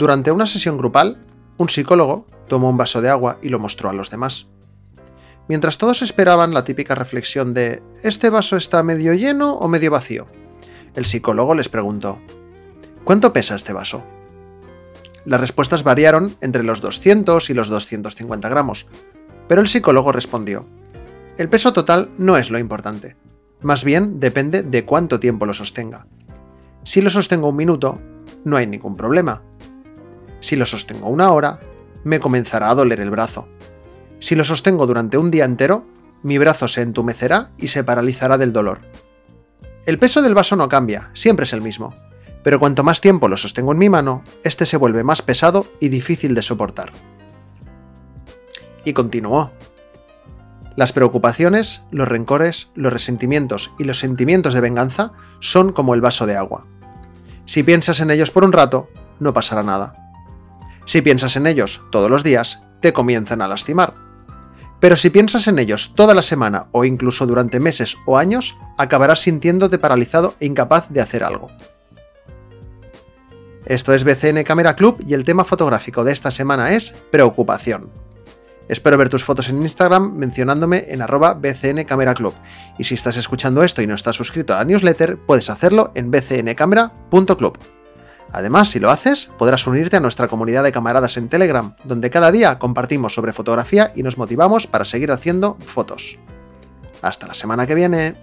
Durante una sesión grupal, un psicólogo tomó un vaso de agua y lo mostró a los demás. Mientras todos esperaban la típica reflexión de ¿este vaso está medio lleno o medio vacío? El psicólogo les preguntó ¿Cuánto pesa este vaso? Las respuestas variaron entre los 200 y los 250 gramos, pero el psicólogo respondió El peso total no es lo importante, más bien depende de cuánto tiempo lo sostenga. Si lo sostengo un minuto, no hay ningún problema. Si lo sostengo una hora, me comenzará a doler el brazo. Si lo sostengo durante un día entero, mi brazo se entumecerá y se paralizará del dolor. El peso del vaso no cambia, siempre es el mismo, pero cuanto más tiempo lo sostengo en mi mano, este se vuelve más pesado y difícil de soportar. Y continuó. Las preocupaciones, los rencores, los resentimientos y los sentimientos de venganza son como el vaso de agua. Si piensas en ellos por un rato, no pasará nada. Si piensas en ellos todos los días, te comienzan a lastimar. Pero si piensas en ellos toda la semana o incluso durante meses o años, acabarás sintiéndote paralizado e incapaz de hacer algo. Esto es BCN Camera Club y el tema fotográfico de esta semana es preocupación. Espero ver tus fotos en Instagram mencionándome en arroba BCN Camera Club. Y si estás escuchando esto y no estás suscrito a la newsletter, puedes hacerlo en bcncamera.club. Además, si lo haces, podrás unirte a nuestra comunidad de camaradas en Telegram, donde cada día compartimos sobre fotografía y nos motivamos para seguir haciendo fotos. Hasta la semana que viene.